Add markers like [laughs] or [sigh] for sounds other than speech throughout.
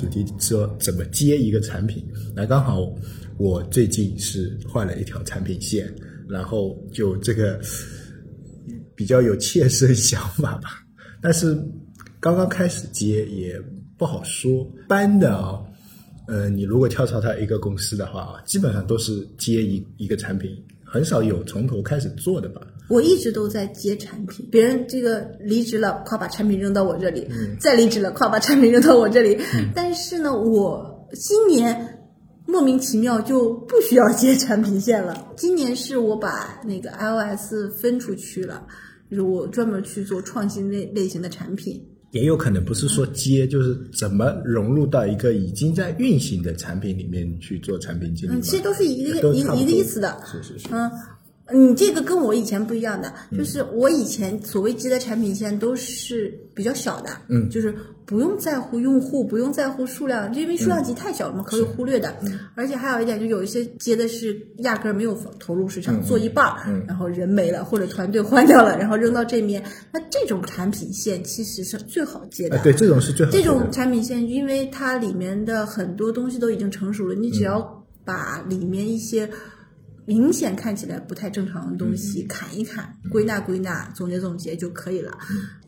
主题说怎么接一个产品。那刚好我最近是换了一条产品线，然后就这个比较有切身想法吧。但是刚刚开始接也不好说。一般的啊，呃，你如果跳槽到一个公司的话，基本上都是接一一个产品，很少有从头开始做的吧。我一直都在接产品，别人这个离职了，快把产品扔到我这里；再离职了，快把产品扔到我这里。但是呢，我今年莫名其妙就不需要接产品线了。今年是我把那个 iOS 分出去了，就是我专门去做创新类类型的产品。也有可能不是说接，就是怎么融入到一个已经在运行的产品里面去做产品经理。嗯，其实都是一个一个一个意思的。是是是。嗯。你这个跟我以前不一样的，就是我以前所谓接的产品线都是比较小的，嗯，就是不用在乎用户，不用在乎数量，因为数量级太小了嘛，可以忽略的。而且还有一点，就有一些接的是压根儿没有投入市场，做一半儿，然后人没了或者团队换掉了，然后扔到这面，那这种产品线其实是最好接的。对，这种是最好。这种产品线，因为它里面的很多东西都已经成熟了，你只要把里面一些。明显看起来不太正常的东西，砍一砍，归纳归纳，总结总结就可以了。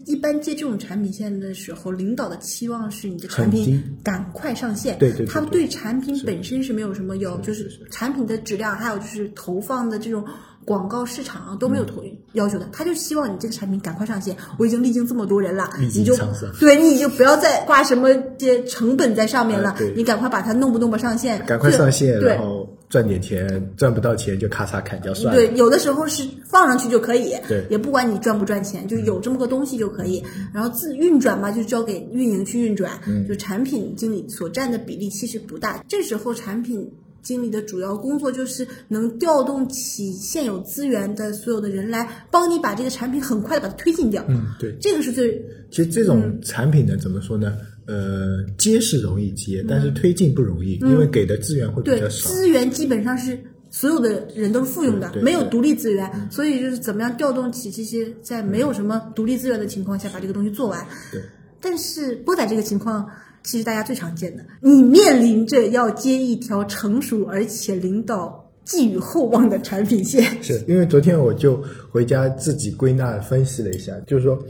一般接这种产品线的时候，领导的期望是你的产品赶快上线。对对，他们对产品本身是没有什么要，就是产品的质量，还有就是投放的这种。广告市场都没有投要求的，他就希望你这个产品赶快上线。我已经历经这么多人了，你就对你已经不要再挂什么这成本在上面了，你赶快把它弄不弄吧上线，赶快上线，然后赚点钱，赚不到钱就咔嚓砍掉算了。对，有的时候是放上去就可以，对，也不管你赚不赚钱，就有这么个东西就可以。然后自运转嘛，就交给运营去运转，嗯就产品经理所占的比例其实不大。这时候产品。经理的主要工作就是能调动起现有资源的所有的人来帮你把这个产品很快的把它推进掉。嗯，对，这个是最。其实这种产品呢，怎么说呢？呃，接是容易接，但是推进不容易，因为给的资源会比较少。资源基本上是所有的人都是复用的，没有独立资源，所以就是怎么样调动起这些在没有什么独立资源的情况下把这个东西做完。对。但是波仔这个情况。其实大家最常见的，你面临着要接一条成熟而且领导寄予厚望的产品线。是因为昨天我就回家自己归纳分析了一下，就是说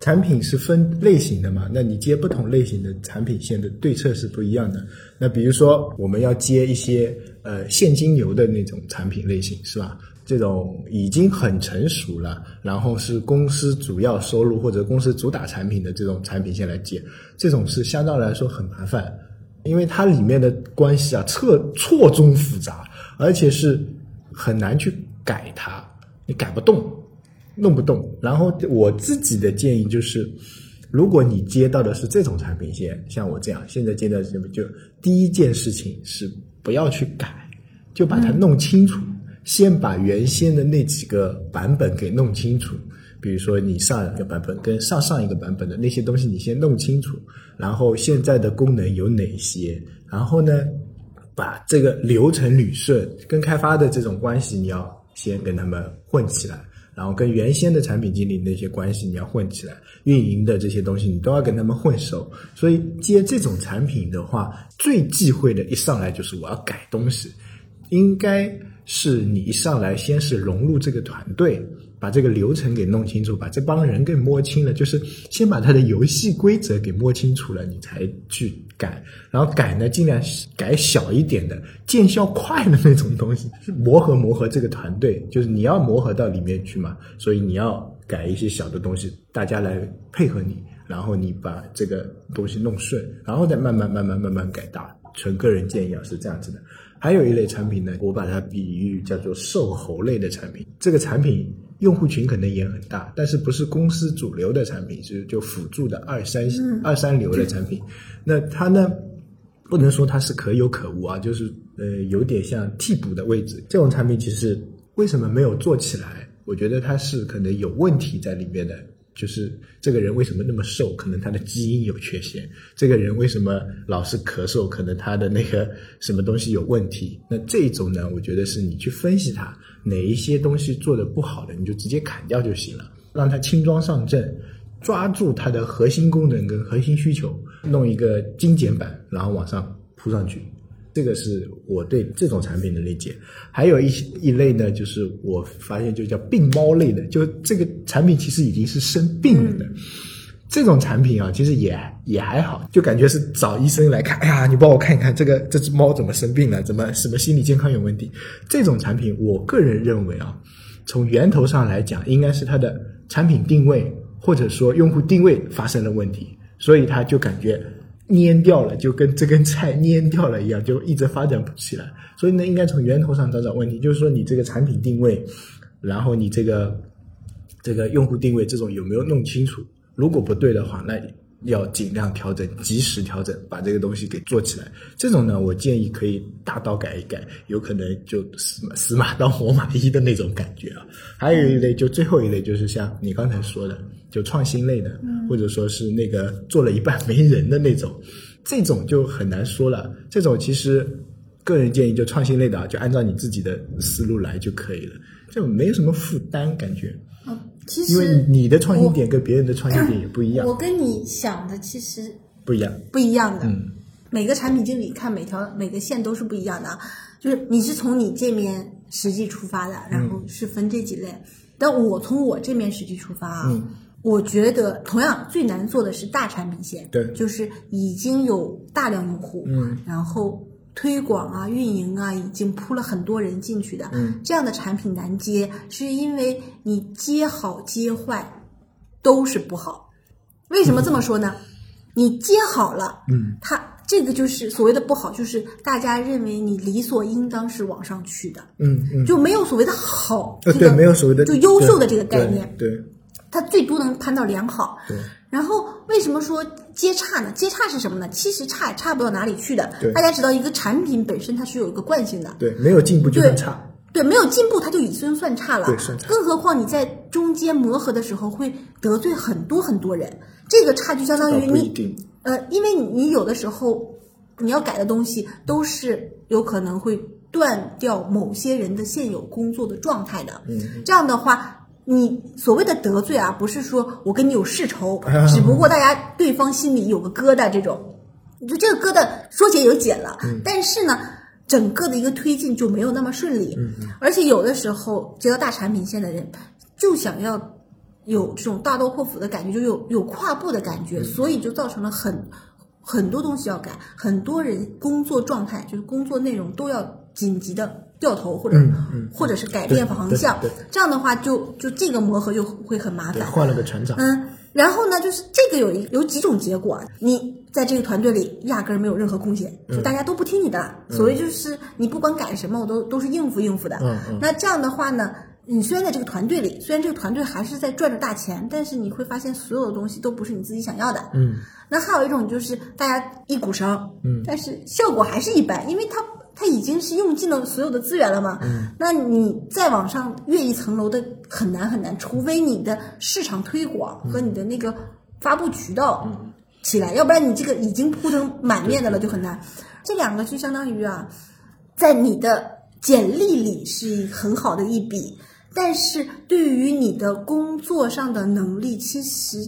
产品是分类型的嘛，那你接不同类型的产品线的对策是不一样的。那比如说我们要接一些呃现金流的那种产品类型，是吧？这种已经很成熟了，然后是公司主要收入或者公司主打产品的这种产品线来接，这种是相对来说很麻烦，因为它里面的关系啊错错综复杂，而且是很难去改它，你改不动，弄不动。然后我自己的建议就是，如果你接到的是这种产品线，像我这样现在接到什么，就第一件事情是不要去改，就把它弄清楚。先把原先的那几个版本给弄清楚，比如说你上一个版本跟上上一个版本的那些东西，你先弄清楚，然后现在的功能有哪些，然后呢，把这个流程捋顺，跟开发的这种关系你要先跟他们混起来，然后跟原先的产品经理那些关系你要混起来，运营的这些东西你都要跟他们混熟。所以接这种产品的话，最忌讳的一上来就是我要改东西，应该。是你一上来先是融入这个团队，把这个流程给弄清楚，把这帮人给摸清了，就是先把他的游戏规则给摸清楚了，你才去改。然后改呢，尽量改小一点的、见效快的那种东西，磨合磨合这个团队，就是你要磨合到里面去嘛。所以你要改一些小的东西，大家来配合你，然后你把这个东西弄顺，然后再慢慢慢慢慢慢改大。纯个人建议啊，是这样子的。还有一类产品呢，我把它比喻叫做瘦猴类的产品。这个产品用户群可能也很大，但是不是公司主流的产品，是就辅助的二三二三流的产品。那它呢，不能说它是可有可无啊，就是呃有点像替补的位置。这种产品其实为什么没有做起来？我觉得它是可能有问题在里面的。就是这个人为什么那么瘦？可能他的基因有缺陷。这个人为什么老是咳嗽？可能他的那个什么东西有问题。那这种呢，我觉得是你去分析他哪一些东西做的不好的，你就直接砍掉就行了，让他轻装上阵，抓住他的核心功能跟核心需求，弄一个精简版，然后往上铺上去。这个是我对这种产品的理解。还有一一类呢，就是我发现就叫病猫类的，就这个产品其实已经是生病了的。这种产品啊，其实也也还好，就感觉是找医生来看。哎呀，你帮我看一看这个这只猫怎么生病了，怎么什么心理健康有问题？这种产品，我个人认为啊，从源头上来讲，应该是它的产品定位或者说用户定位发生了问题，所以它就感觉蔫掉了，就跟这根菜蔫掉了一样，就一直发展不起来。所以呢，应该从源头上找找问题，就是说你这个产品定位，然后你这个这个用户定位这种有没有弄清楚？如果不对的话，那要尽量调整，及时调整，把这个东西给做起来。这种呢，我建议可以大刀改一改，有可能就死死马当活马医的那种感觉啊。还有一类，就最后一类，就是像你刚才说的，就创新类的，或者说是那个做了一半没人的那种，[laughs] 这种就很难说了。这种其实个人建议，就创新类的啊，就按照你自己的思路来就可以了，就没有什么负担感觉。嗯，其实因为你的创新点跟别人的创新点也不一样，我跟你想的其实不一样。不一样的。嗯，每个产品经理看每条每个线都是不一样的啊，就是你是从你这面实际出发的，然后是分这几类。但我从我这面实际出发啊，嗯我觉得同样最难做的是大产品线，对就是已经有大量用户，嗯，然后推广啊、运营啊，已经铺了很多人进去的，嗯，这样的产品难接，是因为你接好接坏都是不好。为什么这么说呢？你接好了，嗯，它这个就是所谓的不好，就是大家认为你理所应当是往上去的，嗯嗯，就没有所谓的好，呃，这个对，没有所谓的就优秀的这个概念，对对它最多能攀到良好。对然后为什么说接差呢？接差是什么呢？其实差也差不到哪里去的对。大家知道，一个产品本身它是有一个惯性的，对，没有进步就对算差，对，没有进步它就已经算差了。对算差更何况你在中间磨合的时候会得罪很多很多人，这个差距相当于你。呃，因为你你有的时候你要改的东西都是有可能会断掉某些人的现有工作的状态的。嗯，这样的话，你所谓的得罪啊，不是说我跟你有世仇，啊 [laughs] 只不过大家对方心里有个疙瘩，这种，就这个疙瘩说解有解了，嗯。但是呢。整个的一个推进就没有那么顺利，嗯而且有的时候接到大产品线的人，就想要有这种大刀阔斧的感觉，就有有跨步的感嗯。觉，所以就造成了很很多东西要改，很多人工作状态就是工作内容都要紧急的掉头或者、嗯嗯或者是改变方向，这样的话就就这个磨合就会很麻，烦。换了个船长，嗯，然后呢，就是这个有一有几种结果，你在这个团队里压根儿没有任何贡献，嗯就大家都不听你的。所谓就是你不管改什么，我都都是应付应付的。那这样的话呢，你虽然在这个团队里，虽然这个团队还是在赚着大钱，但是你会发现所有的东西都不是你自己想要的。嗯那还有一种就是大家一股绳，嗯但是效果还是一般，因为它它已经是用尽了所有的资源了嘛。嗯，那你再往上越一层楼的很难很难，除非你的市场推广和你的那个发布渠道起来，要不然你这个已经铺成满面的了就很难。这两个就相当于啊，在你的简历里是很好的一笔，但是对于你的工作上的能力，其实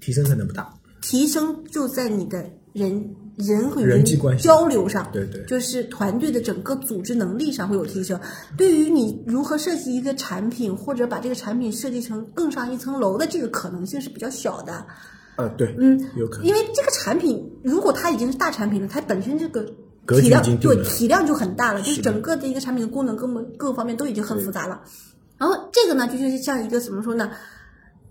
提升可能不大。提升就在你的人人和人交流上，对对就是团队的整个组织能力上会有提升。对于你如何设计一个产品，或者把这个产品设计成更上一层楼的这个可能性是比较小的。啊，对，嗯，有可能。因为这个产品如果它已经是大产品了，它本身这个体量对体量就很大了，就是整个的一个产品的功能各么各个方面都已经很复杂了。然后这个呢，就就是像一个怎么说呢？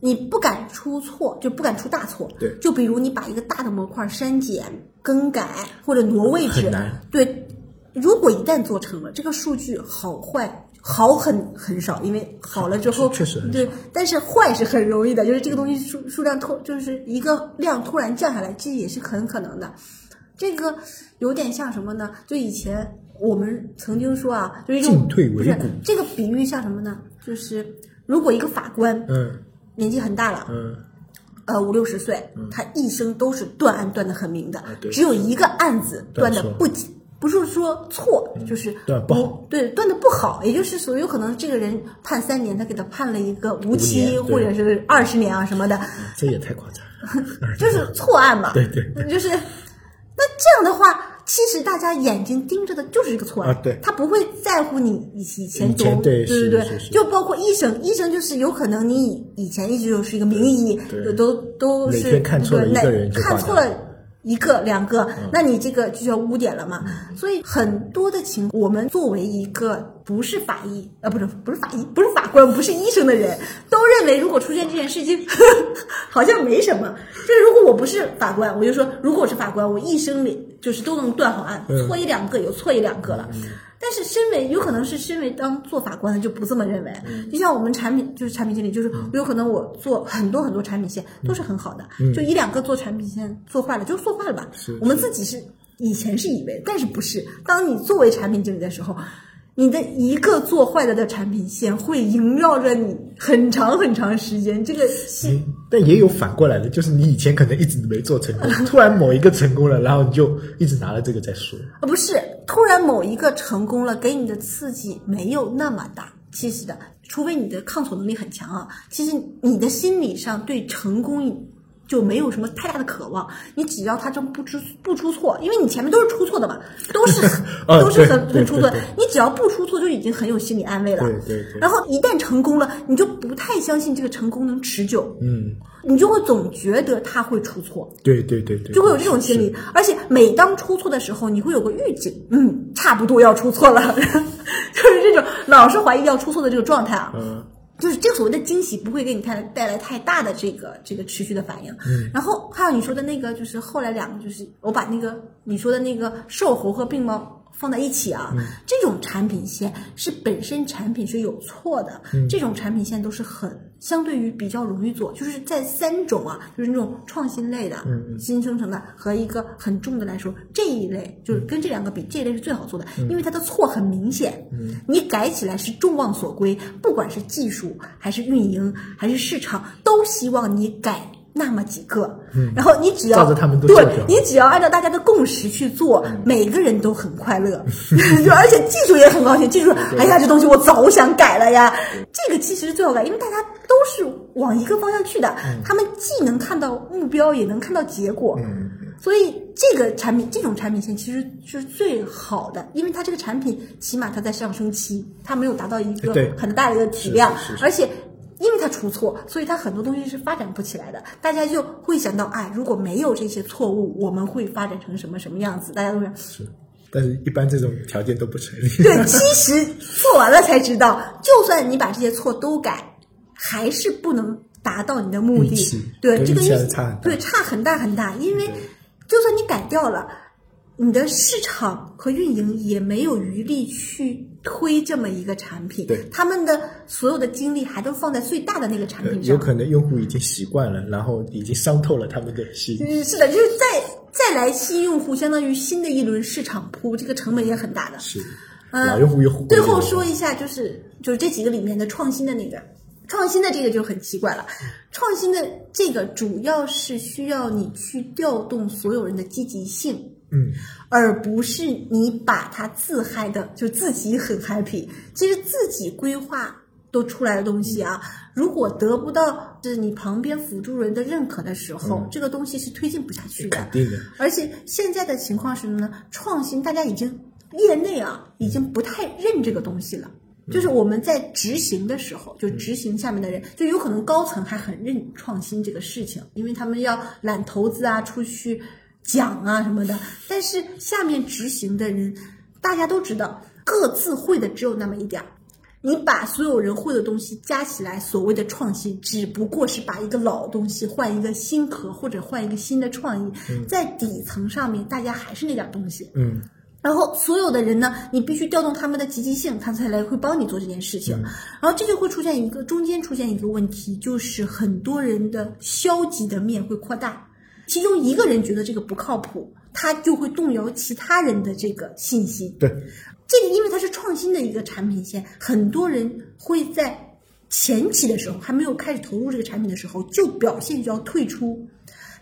你不敢出错，就不敢出大错。对就比如你把一个大的模块删减、更改或者挪位置，对，如果一旦做成了，这个数据好坏好很很少，因为好了之后确实对，但是坏是很容易的，就是这个东西数数量突就是一个量突然降下来，这也是很可能的。这个有点像什么呢？就以前我们曾经说啊，就是用进退维不是谷这个比喻像什么呢？就是如果一个法官嗯年纪很大了，嗯。呃五六十岁，他一生都是断案断的很明的，对。只有一个案子断的不不是说错，就是断不好，对断的不好，也就是说有可能这个人判三年，他给他判了一个无期或者是二十年啊什么的，这也太夸张了。[laughs] 就是错案嘛。[laughs] 对对。就是那这样的话。其实大家眼睛盯着的就是这个错案，啊对。他不会在乎你以以前多，对是对对就包括医生，医生就是有可能你以以前一直就是一个名医，对。都都是天看错了一那个人看错了一个两个，嗯。那你这个就叫污点了嘛。所以很多的情况，我们作为一个不是法医，呃，不是不是法医，不是法官，不是医生的人，都认为如果出现这件事情，[laughs] 好像没什么。就是如果我不是法官，我就说，如果我是法官，我一生里就是都能断好案，嗯。错一两个有错一两个了。但是身为有可能是身为当做法官的就不这么认为，就像我们产品就是产品经理，就是有可能我做很多很多产品线都是很好的，就一两个做产品线做坏了就做坏了吧。我们自己是以前是以为，但是不是。当你作为产品经理的时候，你的一个做坏了的产品线会萦绕着你很长很长时间，这个是但也有反过来的，就是你以前可能一直没做成功，突然某一个成功了，然后你就一直拿了这个在说。啊，不是，突然某一个成功了，给你的刺激没有那么大。其实的，除非你的抗挫能力很强啊，其实你的心理上对成功就没有什么太大的渴望。你只要他真不出不出错，因为你前面都是出错的嘛，都是哦 [laughs] 都是很很出错你只要不出错就已经很有心理安慰了。对对对然后一旦成功了，你就不太相信这个成功能持久，嗯，你就会总觉得他会出错。对对对对，就会有这种心理，而且每当出错的时候，你会有个预警，嗯，差不多要出错了，[laughs] 就是这种老是怀疑要出错的这个状态啊。嗯就是这个所谓的惊喜不会给你带来带来太大的这个这个持续的反应。嗯，然后还有你说的那个，就是后来两个，就是我把那个你说的那个瘦猴和病猫放在一起啊，这种产品线是本身产品是有错的，这种产品线都是很相对于比较容易做，就是在三种啊，就是那种创新类的、新生成的和一个很重的来说，这一类就是跟这两个比，这一类是最好做的，因为它的错很明显，你改起来是众望所归，不管是技术还是运营还是市场，都希望你改。那么几个，然后你只要对你只要按照大家的共识去做，每个人都很快乐，[laughs] 就而且技术也很高兴。技术说，哎呀，这东西我早想改了呀。这个其实是最好改，因为大家都是往一个方向去的，他们既能看到目标，也能看到结果。所以这个产品，这种产品线其实是最好的，因为它这个产品起码它在上升期，它没有达到一个很大的一个体量而且。因为它出错，所以它很多东西是发展不起来的。大家就会想到，哎，如果没有这些错误，我们会发展成什么什么样子？大家都是是，但是一般这种条件都不成立。对。[laughs] 其实做完了才知道，就算你把这些错都改，还是不能达到你的目的。对，这个预还是差很大对差很大很大，因为就算你改掉了。你的市场和运营也没有余力去推这么一个产品，对他们的所有的精力还都放在最大的那个产呃品上有。可能用户已经习惯了，然后已经伤透了他们的心。嗯，是的，就是再再来新用户，相当于新的一轮市场铺，这个成本也很大的。是，嗯老用户又回最后说一下，就是就是这几个里面的创新的那个，创新的这个就很奇怪了。创新的这个主要是需要你去调动所有人的积极性，嗯，而不是你把它自嗨的就自己很 happy。其实自己规划都出来的东西啊，如果得不到就是你旁边辅助人的认可的时候，这个东西是推进不下去的肯。定的。而且现在的情况是什么呢？创新大家已经业内啊，已经不太认这个东西了。就是我们在执行的时候，就执行下面的人，就有可能高层还很认创新这个事情，因为他们要揽投资啊，出去讲啊什么的。但是下面执行的人，大家都知道，各自会的只有那么一点儿。你把所有人会的东西加起来，所谓的创新，只不过是把一个老东西换一个新壳，或者换一个新的创意，在底层上面，大家还是那点东西。嗯，然后所有的人呢，你必须调动他们的积极性，他才来会帮你做这件事情。然后这就会出现一个中间出现一个问题，就是很多人的消极的面会扩大，其中一个人觉得这个不靠谱，他就会动摇其他人的这个信心。对，这个因为它是创新的一个产品线，很多人会在前期的时候还没有开始投入这个产品的时候，就表现就要退出。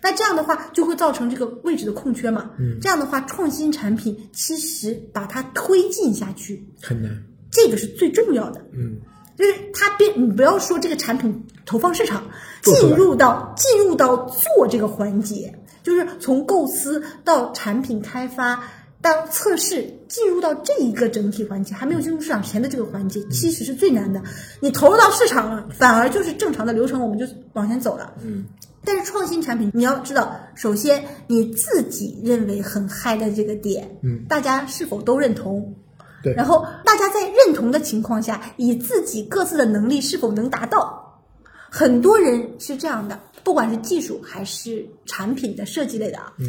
那这样的话就会造成这个位置的空缺嘛。嗯，这样的话，创新产品其实把它推进下去很难。这个是最重要的。嗯，就是它变，你不要说这个产品投放市场，进入到进入到做这个环节，就是从构思到产品开发到测试，进入到这一个整体环节，还没有进入市场前的这个环节，其实是最难的。你投入到市场了，反而就是正常的流程，我们就往前走了。嗯，但是创新产品，你要知道，首先你自己认为很嗨的这个点，嗯，大家是否都认同？对然后大家在认同的情况下，以自己各自的能力是否能达到？很多人是这样的，不管是技术还是产品的设计类的啊，嗯，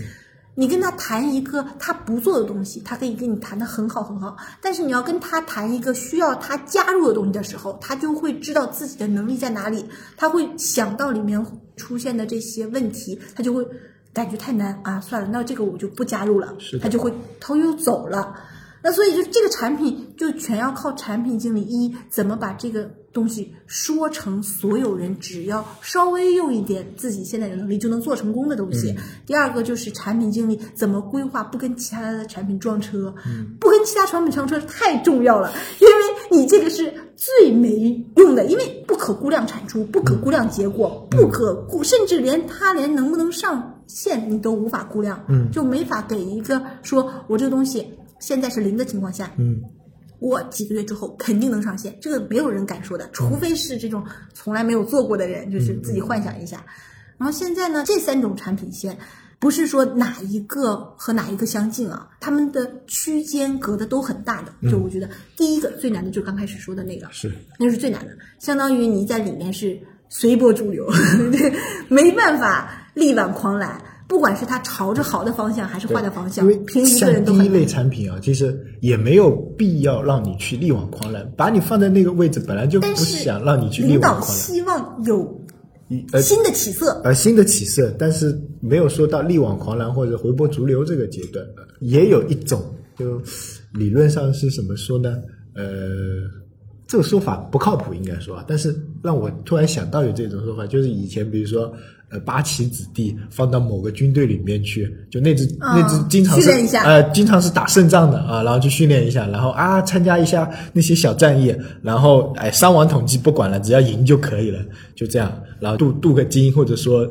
你跟他谈一个他不做的东西，他可以跟你谈的很好很好，但是你要跟他谈一个需要他加入的东西的时候，他就会知道自己的能力在哪里，他会想到里面出现的这些问题，他就会感觉太难啊，算了，那这个我就不加入了是，他就会头又走了。那所以就这个产品就全要靠产品经理一怎么把这个东西说成所有人只要稍微用一点自己现在的能力就能做成功的东西。第二个就是产品经理怎么规划不跟其他的产品撞车，不跟其他产品撞车太重要了，因为你这个是最没用的，因为不可估量产出、不可估量结果、不可估，甚至连它连能不能上线你都无法估量，嗯就没法给一个说我这个东西。现在是零的情况下，嗯，我几个月之后肯定能上线，这个没有人敢说的，除非是这种从来没有做过的人，就是自己幻想一下。然后现在呢，这三种产品线不是说哪一个和哪一个相近啊，他们的区间隔的都很大的。就我觉得第一个最难的就是刚开始说的那个，是那是最难的，相当于你在里面是随波逐流，[laughs] 对，没办法力挽狂澜。不管是它朝着好的方向还是坏的方向因为，凭一个人都很难第一类产品啊，其实也没有必要让你去力挽狂澜，把你放在那个位置，本来就不想让你去力挽狂澜。希望有新的起色，呃新的起色，但是没有说到力挽狂澜或者回波逐流这个阶段。呃也有一种，就理论上是怎么说呢？呃，这个说法不靠谱，应该说啊。但是让我突然想到有这种说法，就是以前比如说。呃，八旗子弟放到某个军队里面去，就那支、啊那支经常是训练一下呃，经常是打胜仗的啊，然后去训练一下，然后啊参加一下那些小战役，然后哎伤亡统计不管了，只要赢就可以了，就这样，然后镀镀个金，或者说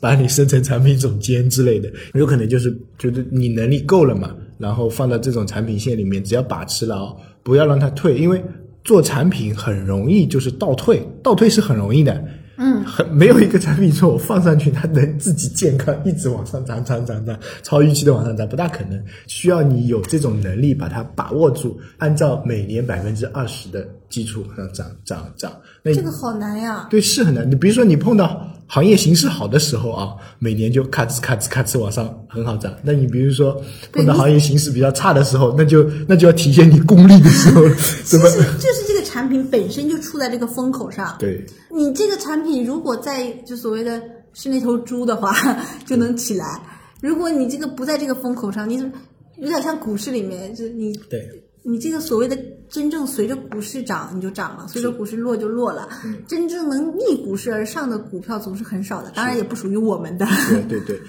把你升成产品总监之类的，有可能就是觉得你能力够了嘛，然后放到这种产品线里面，只要把持了哦，不要让它退，因为做产品很容易就是倒退，倒退是很容易的。嗯，很没有一个产品说我放上去它能自己健康一直往上涨涨涨涨，超预期的往上涨，不大可能。需要你有这种能力把它把握住，按照每年百分之二十的基础上涨涨涨。那这个好难呀。对是很难。你比如说你碰到行业形势好的时候啊，每年就咔哧咔哧咔哧往上很好涨。那你比如说碰到行业形势比较差的时候，那就那就要体现你功力的时候，其怎么？实就是这个产品本身就处在这个风口上。对，你这个产品如果在就所谓的是那头猪的话，就能起来；如果你这个不在这个风口上，你怎么有点像股市里面，就你对你这个所谓的真正随着股市涨你就涨了，随着股市落就落了。真正能逆股市而上的股票总是很少的，当然也不属于我们的。对对对。